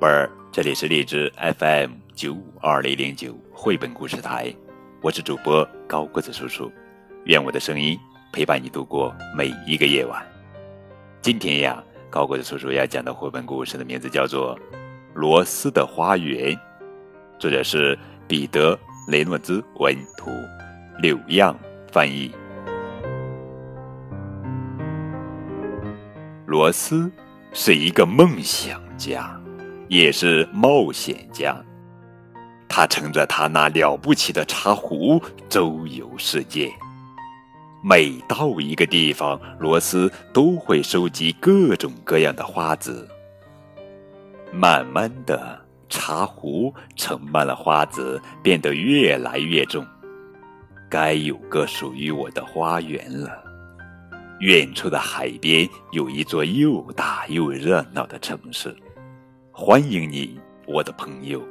贝儿，这里是荔枝 FM 九五二零零九绘本故事台，我是主播高个子叔叔，愿我的声音陪伴你度过每一个夜晚。今天呀，高个子叔叔要讲的绘本故事的名字叫做《罗斯的花园》，作者是彼得·雷诺兹文图，柳样翻译。罗斯是一个梦想家。也是冒险家，他乘着他那了不起的茶壶周游世界。每到一个地方，罗斯都会收集各种各样的花籽。慢慢的，茶壶盛满了花籽，变得越来越重。该有个属于我的花园了。远处的海边有一座又大又热闹的城市。欢迎你，我的朋友，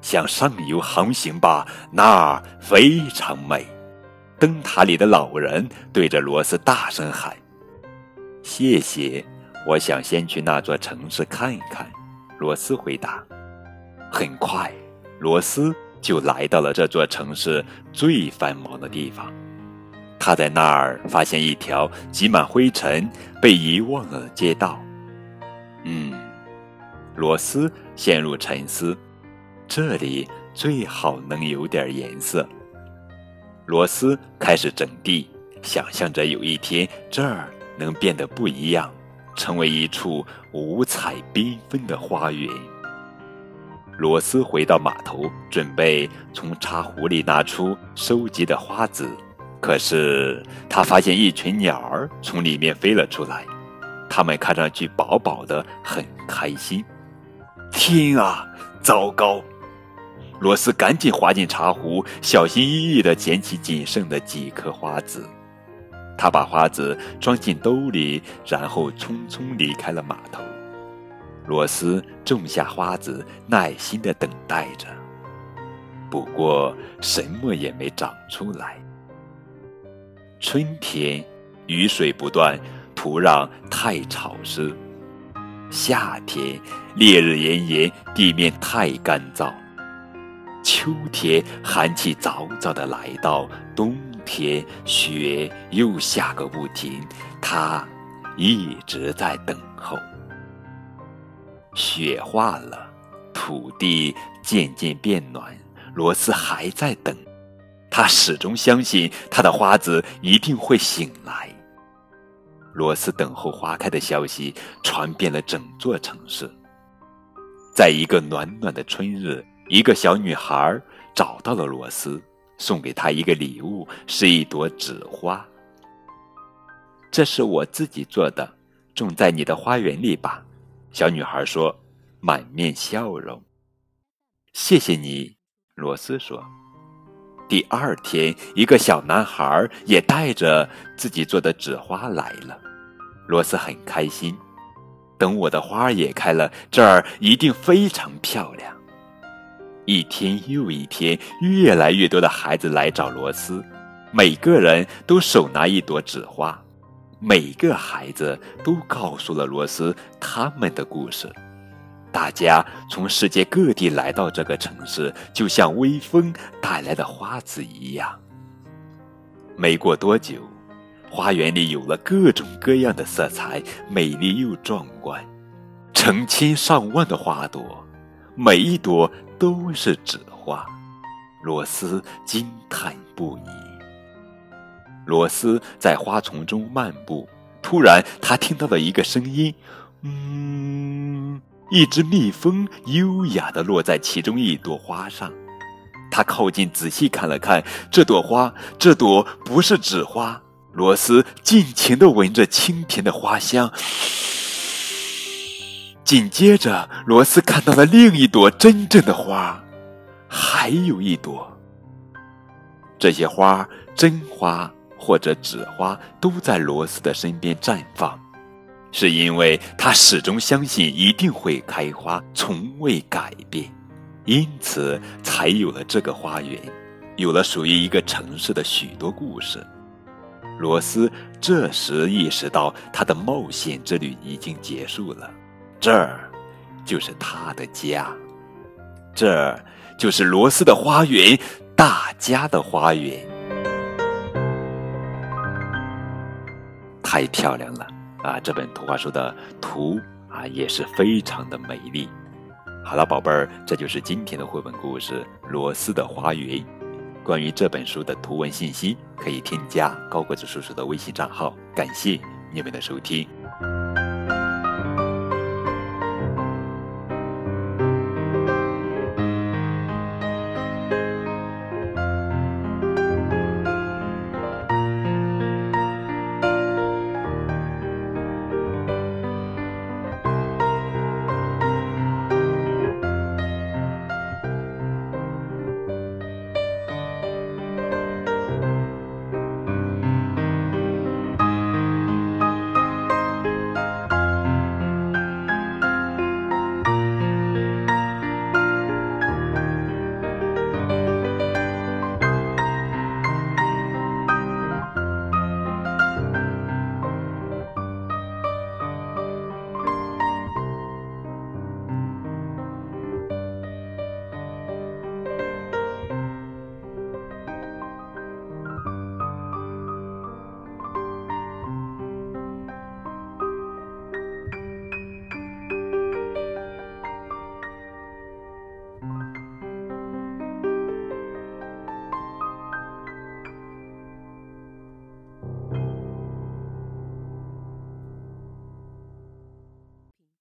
向上游航行吧，那儿非常美。灯塔里的老人对着罗斯大声喊：“谢谢，我想先去那座城市看一看。”罗斯回答。很快，罗斯就来到了这座城市最繁忙的地方。他在那儿发现一条挤满灰尘、被遗忘了的街道。罗斯陷入沉思，这里最好能有点颜色。罗斯开始整地，想象着有一天这儿能变得不一样，成为一处五彩缤纷的花园。罗斯回到码头，准备从茶壶里拿出收集的花籽，可是他发现一群鸟儿从里面飞了出来，它们看上去饱饱的，很开心。天啊，糟糕！罗斯赶紧滑进茶壶，小心翼翼地捡起仅剩的几颗花籽。他把花籽装进兜里，然后匆匆离开了码头。罗斯种下花籽，耐心地等待着，不过什么也没长出来。春天，雨水不断，土壤太潮湿。夏天烈日炎炎，地面太干燥；秋天寒气早早的来到，冬天雪又下个不停。他一直在等候。雪化了，土地渐渐变暖，罗斯还在等。他始终相信他的花籽一定会醒来。罗斯等候花开的消息传遍了整座城市。在一个暖暖的春日，一个小女孩找到了罗斯，送给他一个礼物，是一朵纸花。这是我自己做的，种在你的花园里吧。小女孩说，满面笑容。谢谢你，罗斯说。第二天，一个小男孩也带着自己做的纸花来了。罗斯很开心。等我的花也开了，这儿一定非常漂亮。一天又一天，越来越多的孩子来找罗斯，每个人都手拿一朵纸花。每个孩子都告诉了罗斯他们的故事。大家从世界各地来到这个城市，就像微风带来的花籽一样。没过多久，花园里有了各种各样的色彩，美丽又壮观。成千上万的花朵，每一朵都是纸花。罗斯惊叹不已。罗斯在花丛中漫步，突然他听到了一个声音：“嗯。”一只蜜蜂优雅地落在其中一朵花上，他靠近仔细看了看这朵花，这朵不是纸花。罗斯尽情地闻着清甜的花香，紧接着，罗斯看到了另一朵真正的花，还有一朵。这些花，真花或者纸花，都在罗斯的身边绽放。是因为他始终相信一定会开花，从未改变，因此才有了这个花园，有了属于一个城市的许多故事。罗斯这时意识到，他的冒险之旅已经结束了，这儿就是他的家。这就是罗斯的花园，大家的花园，太漂亮了啊！这本图画书的图啊也是非常的美丽。好了，宝贝儿，这就是今天的绘本故事《罗斯的花园》。关于这本书的图文信息，可以添加高个子叔叔的微信账号。感谢你们的收听。